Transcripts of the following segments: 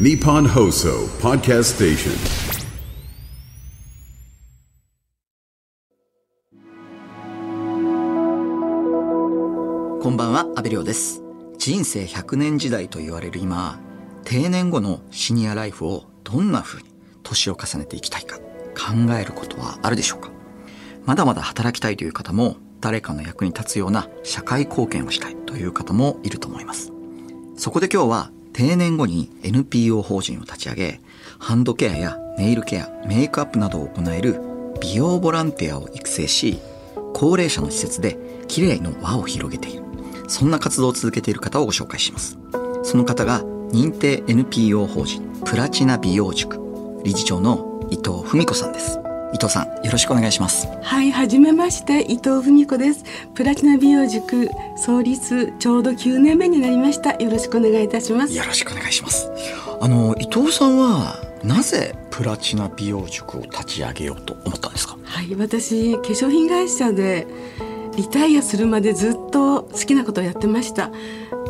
Nippon Hoso Podcast Station. こんばんは、安部亮です。人生100年時代と言われる今、定年後のシニアライフをどんな風に年を重ねていきたいか考えることはあるでしょうか？まだまだ働きたいという方も、誰かの役に立つような社会貢献をしたいという方もいると思います。そこで今日は定年後に NPO 法人を立ち上げ、ハンドケアやネイルケア、メイクアップなどを行える美容ボランティアを育成し、高齢者の施設で綺麗の輪を広げている。そんな活動を続けている方をご紹介します。その方が認定 NPO 法人プラチナ美容塾理事長の伊藤文子さんです。伊藤さん、よろしくお願いします。はい、はじめまして、伊藤文子です。プラチナ美容塾創立ちょうど9年目になりました。よろしくお願いいたします。よろしくお願いします。あの、伊藤さんはなぜプラチナ美容塾を立ち上げようと思ったんですか？はい、私、化粧品会社でリタイアするまでずっと好きなことをやってました。化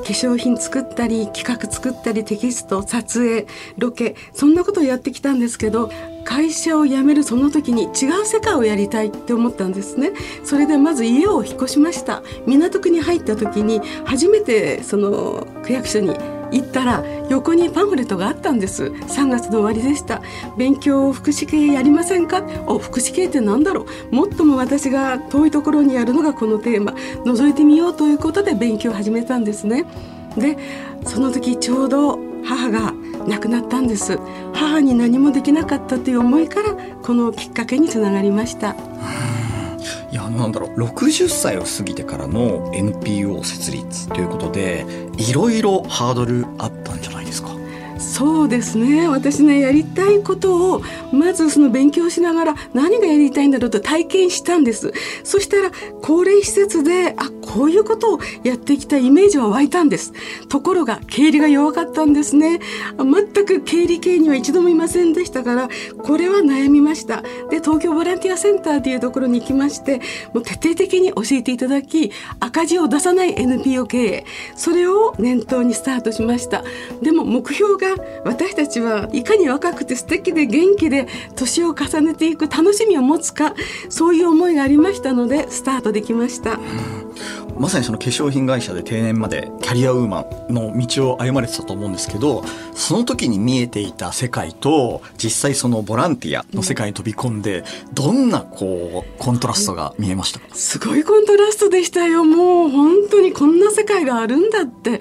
粧品作ったり企画作ったりテキスト撮影ロケそんなことをやってきたんですけど会社を辞めるその時に違う世界をやりたいって思ったんですね。それでまず家を引っ越しました。港区に入った時に初めてその区役所に行ったら横にパンフレットがあったんです。3月の終わりでした。勉強を福祉系やりませんか？お福祉系って何だろう？もっとも私が遠いところにあるのがこのテーマ。覗いてみようということで勉強を始めたんですね。でその時ちょうど母が亡くなったんです。母に何もできなかったという思いからこのきっかけにつながりました。いや、あのなんだろう、60歳を過ぎてからの NPO 設立ということで、いろいろハードルあったんじゃそうですね。私ねやりたいことをまずその勉強しながら何がやりたいんだろうと体験したんです。そしたら高齢施設であこういうことをやってきたイメージは湧いたんです。ところが経理が弱かったんですね。全く経理系には一度もいませんでしたからこれは悩みました。で東京ボランティアセンターというところに行きましてもう徹底的に教えていただき赤字を出さない NPO 経営。それを念頭にスタートしました。でも目標が私たちはいかに若くて素敵で元気で年を重ねていく楽しみを持つかそういう思いがありましたのでスタートできました。まさにその化粧品会社で定年までキャリアウーマンの道を歩まれてたと思うんですけど、その時に見えていた世界と、実際そのボランティアの世界に飛び込んで、どんなこう、コントラストが見えましたか？すごいコントラストでしたよ。もう本当にこんな世界があるんだって。で、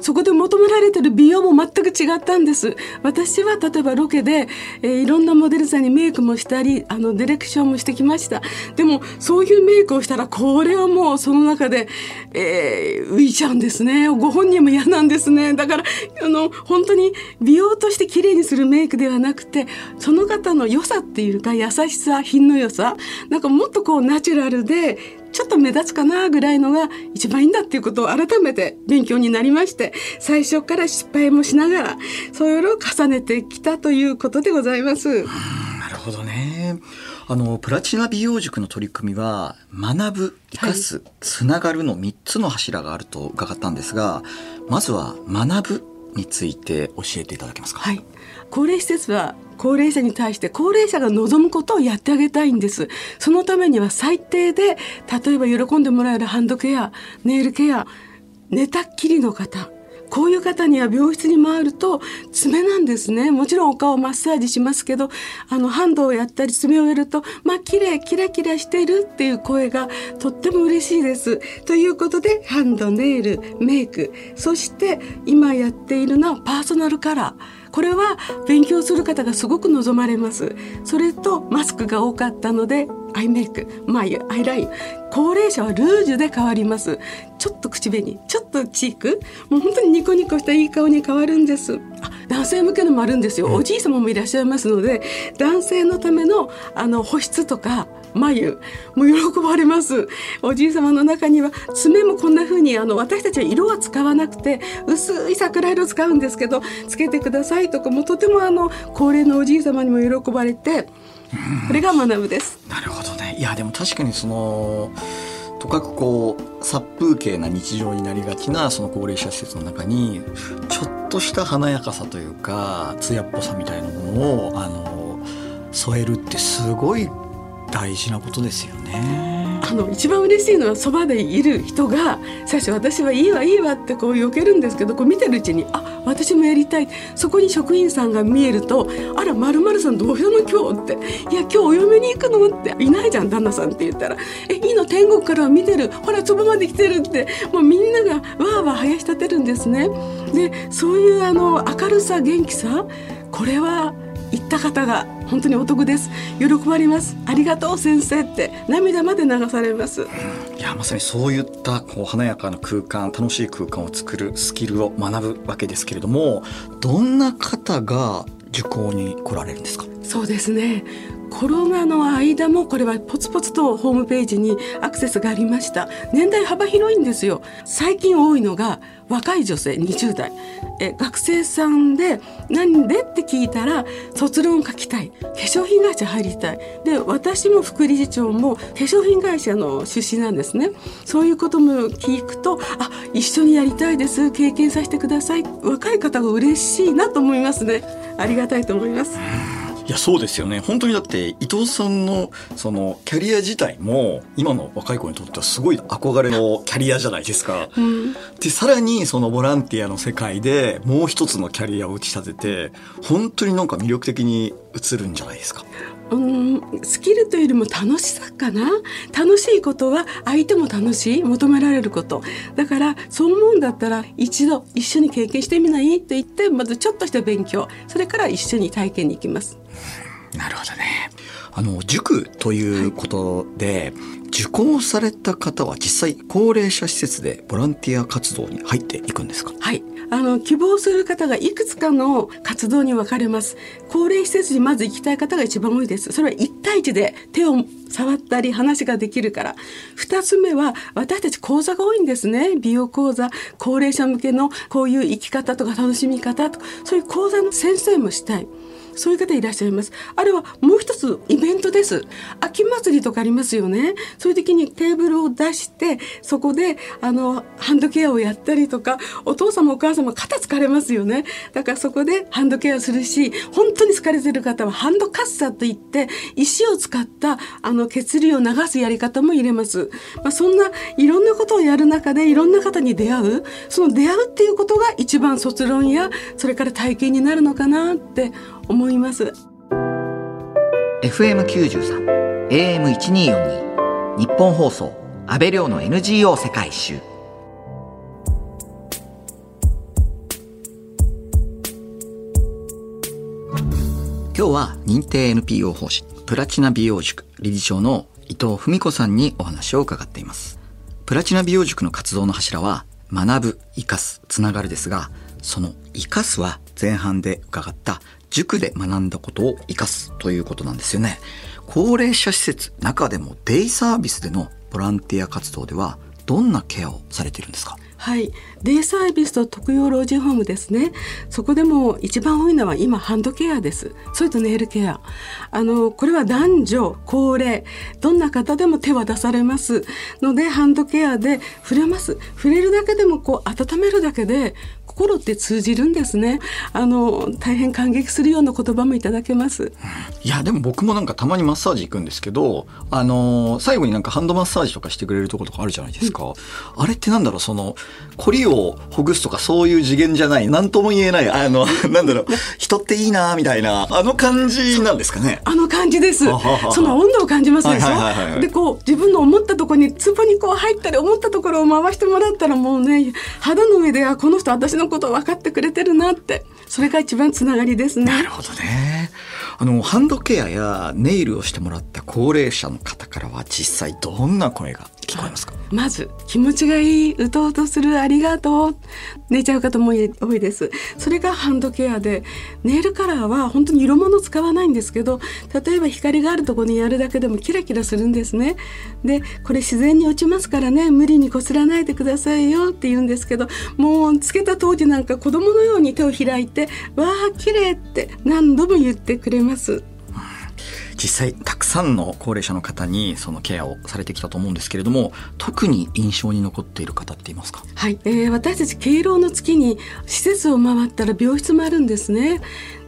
そこで求められてる美容も全く違ったんです。私は例えばロケで、えーいろんなモデルさんにメイクもしたり、あの、ディレクションもしてきました。でも、そういうメイクをしたら、これはもうその中で、えー浮いちゃうんですね。ご本人も嫌なんですね。だから、あの、本当に美容として綺麗にするメイクではなくて、その方の良さっていうか、優しさ、品の良さ、なんかもっとこうナチュラルで、ちょっと目立つかなぐらいのが一番いいんだっていうことを改めて勉強になりまして、最初から失敗もしながら、それを重ねてきたということでございます。なるほどね。あの、プラチナ美容塾の取り組みは、学ぶ、生かす、つながるの3つの柱があると伺ったんですが、まずは学ぶについて教えていただけますか？はい。高齢施設は高齢者に対して高齢者が望むことをやってあげたいんです。そのためには最低で、例えば喜んでもらえるハンドケア、ネイルケア、寝たっきりの方、こういう方には病室に回ると爪なんですね。もちろんお顔マッサージしますけど、あのハンドをやったり爪をやると、まあ綺麗、キラキラしてるっていう声がとっても嬉しいです。ということで、ハンド、ネイル、メイク、そして今やっているのはパーソナルカラー。これは勉強する方がすごく望まれます。それとマスクが多かったので、アイメイク、眉、アイライン。高齢者はルージュで変わります。ちょっと口紅、ちょっとチーク。もう本当にニコニコしたいい顔に変わるんです。男性向けのもあるんですよ。おじい様もいらっしゃいますので、男性のためのあの保湿とか、眉もう喜ばれます。おじい様の中には爪もこんな風にあの私たちは色は使わなくて薄い桜色使うんですけどつけてくださいとかもとてもあの高齢のおじい様にも喜ばれてこれが学ぶです。なるほどね。いや、でも確かにその、とかくこう殺風景な日常になりがちなその高齢者施設の中にちょっとした華やかさというか艶っぽさみたいなものをあの添えるってすごい大事なことですよね。あの一番嬉しいのはそばでいる人が最初私はいいわいいわってこう避けるんですけどこう見てるうちにあ私もやりたいそこに職員さんが見えると「あらまるさんどうしたの今日」って「いや今日お嫁に行くの?」って「いないじゃん旦那さん」って言ったら「えいいの天国からは見てるほらそばまで来てる」ってもうみんながわーわー生やし立てるんですね。でそういうあの明るさ元気さこれは行った方が本当にお得です。喜ばれます。ありがとう先生って涙まで流されます。いやまさにそういったこう華やかな空間楽しい空間を作るスキルを学ぶわけですけれどもどんな方が受講に来られるんですか？そうですねコロナの間もこれはポツポツとホームページにアクセスがありました。年代幅広いんですよ。最近多いのが若い女性20代。え学生さんで何でって聞いたら卒論書きたい化粧品会社入りたい。で私も副理事長も化粧品会社の出身なんですね。そういうことも聞くとあ一緒にやりたいです。経験させてください。若い方が嬉しいなと思いますね。ありがたいと思います。いやそうですよね本当にだって伊藤さんのそのキャリア自体も今の若い子にとってはすごい憧れのキャリアじゃないですか。うん、でさらにそのボランティアの世界でもう一つのキャリアを打ち立てて本当になんか魅力的に映るんじゃないですか。うんスキルというよりも楽しさかな？楽しいことは相手も楽しい求められること。だからそう思うんだったら一度一緒に経験してみない？と言ってまずちょっとした勉強。それから一緒に体験に行きます。なるほどね。あの塾ということで、はい、受講された方は実際高齢者施設でボランティア活動に入っていくんですか？はい、あの希望する方がいくつかの活動に分かれます。高齢施設にまず行きたい方が一番多いです。それは一対一で手を触ったり話ができるから。二つ目は私たち講座が多いんですね。美容講座。高齢者向けのこういう生き方とか楽しみ方とか。そういう講座の先生もしたい。そういう方いらっしゃいます。あれはもう一つイベントです。秋祭りとかありますよね。そういう時にテーブルを出してそこであのハンドケアをやったりとかお父様お母様肩疲れますよね。だからそこでハンドケアするし本当に疲れてる方はハンドカッサといって石を使ったあの血流を流すやり方も入れます、まあ、そんないろんなことをやる中でいろんな方に出会うその出会うっていうことが一番卒論やそれから体験になるのかなって思います。FM93 AM1242 日本放送安倍亮の NGO 世界一周。今日は認定 NPO 法人プラチナ美容塾理事長の伊藤文子さんにお話を伺っています。プラチナ美容塾の活動の柱は学ぶ、生かす、つながるですがその生かすは前半で伺った塾で学んだことを生かすということなんですよね。高齢者施設、中でもデイサービスでのボランティア活動ではどんなケアをされているんですか？はい、デイサービスと特養老人ホームですね。そこでも一番多いのは今ハンドケアです。それとネイルケア。あのこれは男女高齢どんな方でも手は出されますのでハンドケアで触れます。触れるだけでもこう温めるだけで心って通じるんですねあの大変感激するような言葉もいただけます、いやでも僕もなんかたまにマッサージ行くんですけどあの最後になんかハンドマッサージとかしてくれるとことかあるじゃないですか、うん、あれってなんだろうその凝りをほぐすとかそういう次元じゃない何とも言えないあの なんだろう人っていいなみたいなあの感じなんですかね？あの感じです。その温度を感じますでしょ、でこう自分の思ったところに壺にこう入ったり思ったところを回してもらったらもうね肌の上であこの人私のこと分かってくれてるなって。それが一番つながりですね。なるほどね。あのハンドケアやネイルをしてもらった高齢者の方からは実際どんな声が聞こえますか？まず気持ちがいいうとうとするありがとう。寝ちゃう方も多いです。それがハンドケアでネイルカラーは本当に色物使わないんですけど例えば光があるところにやるだけでもキラキラするんですね。でこれ自然に落ちますからね無理にこすらないでくださいよって言うんですけどもうつけた当時なんか子供のように手を開いてわあ綺麗って何度も言ってくれます。実際たくさんの高齢者の方にそのケアをされてきたと思うんですけれども特に印象に残っている方っていますか？はい、えー、私たち敬老の月に施設を回ったら病室もあるんですね。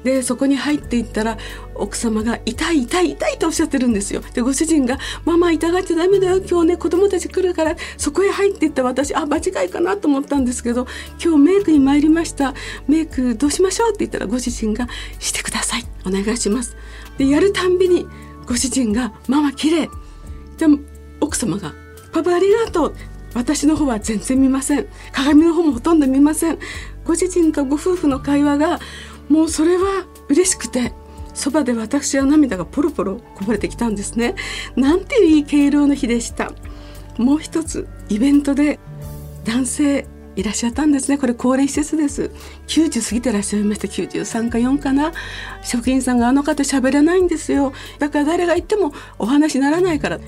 でそこに入っていったら奥様が「痛い痛い痛い」とおっしゃってるんですよ。でご主人が「ママ痛がっちゃダメだよ今日ね子供たち来るからそこへ入っていった私あ間違いかなと思ったんですけど今日メイクに参りました。メイクどうしましょう?」って言ったらご主人が「してください。お願いします」でやるたんびにご主人が「ママ綺麗。で奥様が「パパありがとう」私の方は全然見ません。鏡の方もほとんど見ません。ご主人とご夫婦の会話がもうそれは嬉しくてそばで私は涙がポロポロこぼれてきたんですね。なんていういい敬老の日でした。もう一つイベントで男性いらっしゃったんですね。これ高齢施設です。90過ぎてらっしゃいました。93か4かな。職員さんがあの方喋れないんですよ。だから誰が言ってもお話にならないから。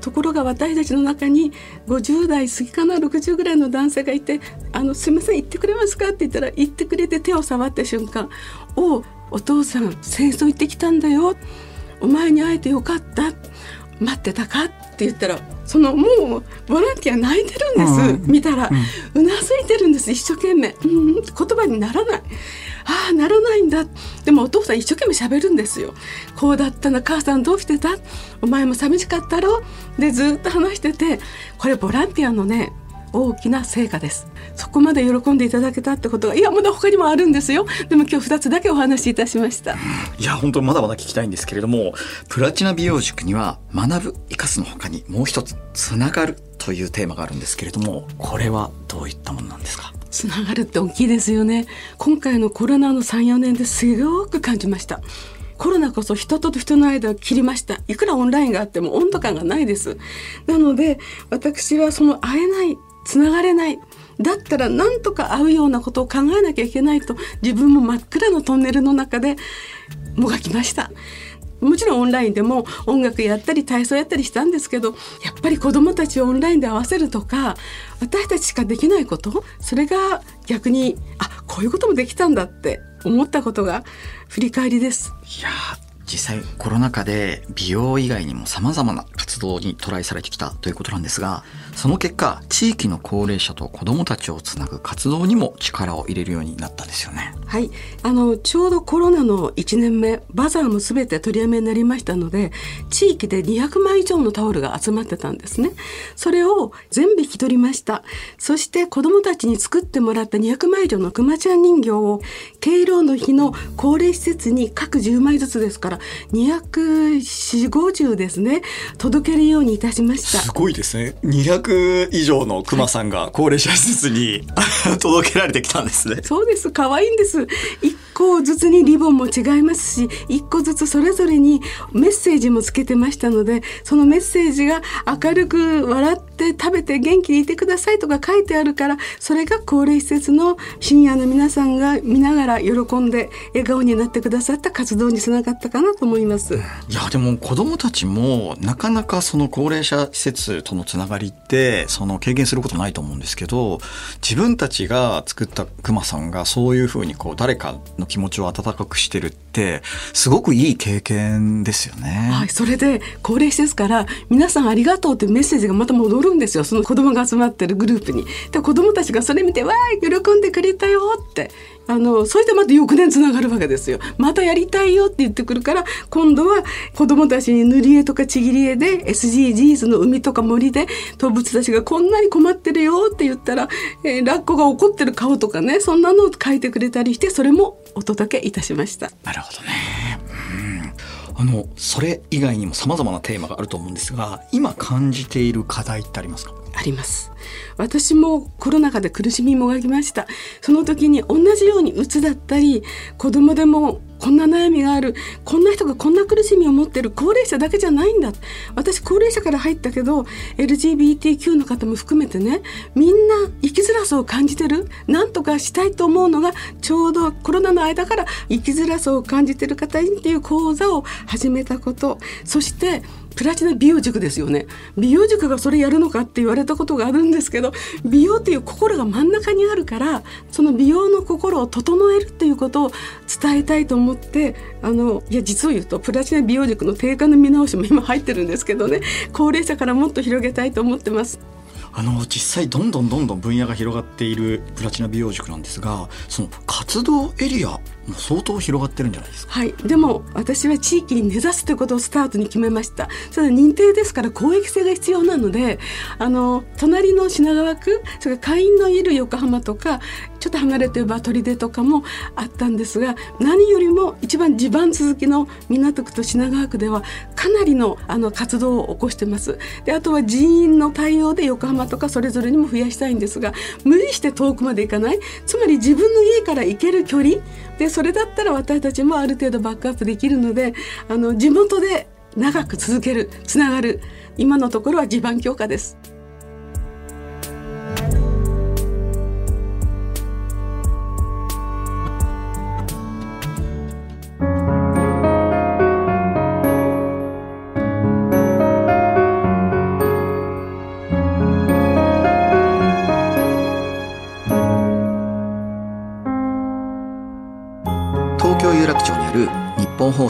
ところが私たちの中に50代過ぎかな。60ぐらいの男性がいて「あのすいません言ってくれますか?」って言ったら言ってくれて手を触った瞬間「おお父さん戦争行ってきたんだよ。お前に会えてよかった。待ってたか?」って言ったらそのもうボランティア泣いてるんです、うん、見たら、うなずいてるんです一生懸命、うん、言葉にならない。ああならないんだ。でもお父さん一生懸命喋るんですよ。こうだったな母さんどうしてた？お前も寂しかったろ？でずっと話しててこれボランティアのね大きな成果です。そこまで喜んでいただけたってことがいやまだ他にもあるんですよ。でも今日2つだけお話しいたしました。いや本当まだまだ聞きたいんですけれどもプラチナ美容塾には学ぶ生かすの他にもう一つつながるというテーマがあるんですけれどもこれはどういったものなんですか？つながるって大きいですよね。今回のコロナの34年ですごく感じました。コロナこそ人と人の間を切りました。いくらオンラインがあっても温度感がないです。なので私はその会えないつながれないだったら何とか会うようなことを考えなきゃいけないと自分も真っ暗のトンネルの中でもがきましたもちろんオンラインでも音楽やったり体操やったりしたんですけどやっぱり子どもたちをオンラインで合わせるとか私たちしかできないことそれが逆にあこういうこともできたんだって思ったことが振り返りです。いや実際コロナ禍で美容以外にも様々な活動にトライされてきたということなんですがその結果地域の高齢者と子どもたちをつなぐ活動にも力を入れるようになったんですよね。はいあのちょうどコロナの1年目バザーも全て取りやめになりましたので地域で200枚以上のタオルが集まってたんですね。それを全部引き取りましたそして子どもたちに作ってもらった200枚以上のくまちゃん人形を敬老の日の高齢施設に各10枚ずつですから24050ですね届けるようにいたしました。すごいですね。200以上のクマさんが高齢者施設に、はい、届けられてきたんですね。そうです。可愛いんです。一個ずつにリボンも違いますし一個ずつそれぞれにメッセージもつけてましたのでそのメッセージが明るく笑って食べて元気にいてくださいとか書いてあるからそれが高齢施設のシニアの皆さんが見ながら喜んで笑顔になってくださった活動につながったかなと思います。いやでも子どもたちもなかなかその高齢者施設とのつながりってその経験することないと思うんですけど自分たちが作ったクマさんがそういうふうにこう誰かの気持ちを温かくしてるってすごくいい経験ですよね。はい、それで高齢施設から皆さんありがとうっていうメッセージがまた戻るんですよその子供が集まってるグループに。で子供たちがそれ見て「わーい喜んでくれたよ」ってあのそれでまた翌年つながるわけですよ。またやりたいよって言ってくるから今度は子どもたちに塗り絵とかちぎり絵で SDGs の海とか森で動物たちがこんなに困ってるよって言ったら、えー、ラッコが怒ってる顔とかねそんなのを描いてくれたりしてそれもお届けいたしました。なるほどね。あのそれ以外にもさまざまなテーマがあると思うんですが今感じている課題ってありますか？あります。私もコロナ禍で苦しみもがきました。その時に同じようにうつだったり子供でもこんな悩みがある。こんな人がこんな苦しみを持ってる。高齢者だけじゃないんだ。私高齢者から入ったけど LGBTQ の方も含めてねみんな生きづらさを感じてる。なんとかしたいと思うのがちょうどコロナの間から生きづらさを感じてる方にっていう講座を始めたこと。そしてプラチナ美容塾ですよね美容塾がそれやるのかって言われたことがあるんですけど美容っていう心が真ん中にあるからその美容の心を整えるっていうことを伝えたいと思ってあのいや実を言うとプラチナ美容塾の定価の見直しも今入ってるんですけどね高齢者からもっと広げたいと思ってます。あの実際どんどんどんどん分野が広がっているプラチナ美容塾なんですがその活動エリアもう相当広がってるんじゃないですか？はい、でも私は地域に根ざすということをスタートに決めました。ただ認定ですから公益性が必要なので、あの隣の品川区、それから会員のいる横浜とか、ちょっと離れてば砦とかもあったんですが、何よりも一番地盤続きの港区と品川区ではかなりのあの活動を起こしてます。で、あとは人員の対応で横浜とかそれぞれにも増やしたいんですが、無理して遠くまで行かない。つまり自分の家から行ける距離でそれだったら私たちもある程度バックアップできるのであの地元で長く続けるつながる今のところは地盤強化です。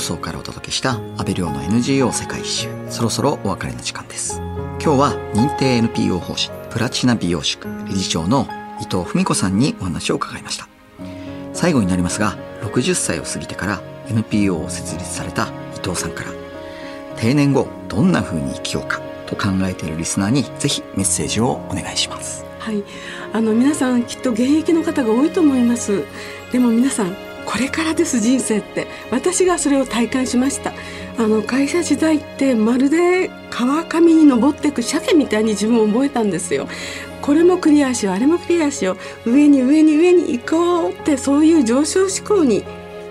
送からお届けした安倍亮の NGO 世界一周。そろそろお別れの時間です。今日は認定 NPO 法人プラチナ美容塾理事長の伊藤文子さんにお話を伺いました。最後になりますが60歳を過ぎてから NPO を設立された伊藤さんから定年後どんな風に生きようかと考えているリスナーにぜひメッセージをお願いします。はい、あの皆さんきっと現役の方が多いと思います。でも皆さんこれからです人生って。私がそれを体感しました。あの会社時代ってまるで川上に登っていく鮭みたいに自分を覚えたんですよ。これもクリアしようあれもクリアしよう上に上に上に行こうってそういう上昇志向に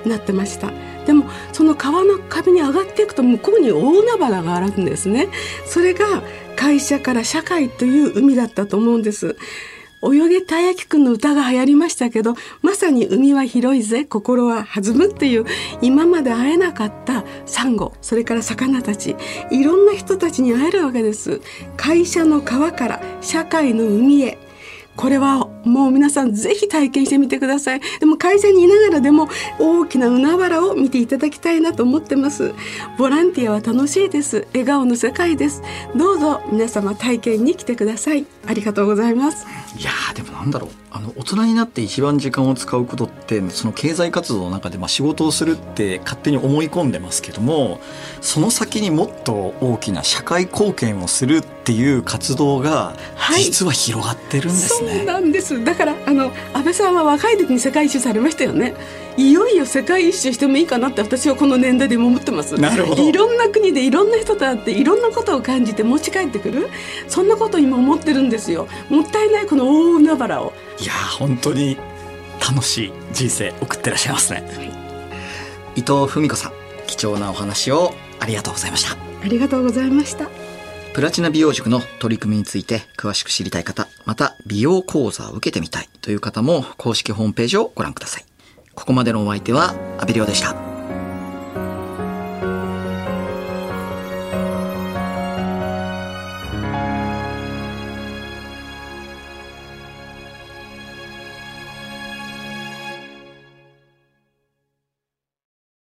なってました。でもその川の壁に上がっていくと向こうに大海原があるんですね。それが会社から社会という海だったと思うんです。泳げたやきくんの歌が流行りましたけど、まさに海は広いぜ、心は弾むっていう、今まで会えなかったサンゴ、それから魚たち、いろんな人たちに会えるわけです。会社の川から社会の海へ。これはもう皆さんぜひ体験してみてください。でも会社にいながらでも大きな海原を見ていただきたいなと思ってます。ボランティアは楽しいです。笑顔の世界です。どうぞ皆様体験に来てください。ありがとうございます。いやでもなんだろう。あの大人になって一番時間を使うことってその経済活動の中でまあ仕事をするって勝手に思い込んでますけどもその先にもっと大きな社会貢献をするっていう活動が実は広がってるんですね。はい、そうなんですだからあの安倍さんは若い時に世界一周されましたよね。いよいよ世界一周してもいいかなって私はこの年代でも思ってます。なるほど。いろんな国でいろんな人と会っていろんなことを感じて持ち帰ってくる。そんなこと今思ってるんですよ。もったいないこの大海原を。いや本当に楽しい人生送ってらっしゃいますね、はい、伊藤文子さん貴重なお話をありがとうございました。ありがとうございましたプラチナ美容塾の取り組みについて詳しく知りたい方、また美容講座を受けてみたいという方も公式ホームページをご覧ください。ここまでのお相手は阿部亮でした。